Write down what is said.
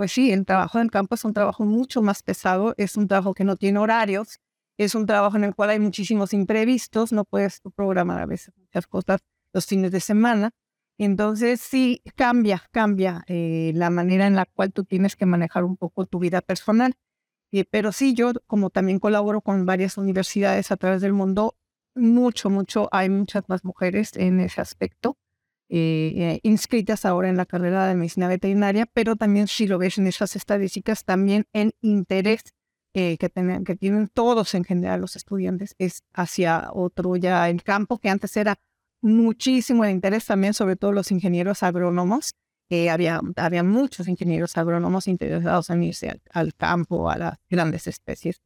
pues sí, el trabajo en campo es un trabajo mucho más pesado, es un trabajo que no tiene horarios, es un trabajo en el cual hay muchísimos imprevistos, no puedes programar a veces muchas cosas los fines de semana. Entonces sí cambia, cambia eh, la manera en la cual tú tienes que manejar un poco tu vida personal. Eh, pero sí, yo como también colaboro con varias universidades a través del mundo, mucho, mucho, hay muchas más mujeres en ese aspecto. Eh, inscritas ahora en la carrera de medicina veterinaria, pero también si lo ves en esas estadísticas, también en interés que, tienen, que tienen todos en general los estudiantes es hacia otro ya el campo, que antes era muchísimo de interés también, sobre todo los ingenieros agrónomos. que había, había muchos ingenieros agrónomos interesados en irse al, campo, a las grandes especies.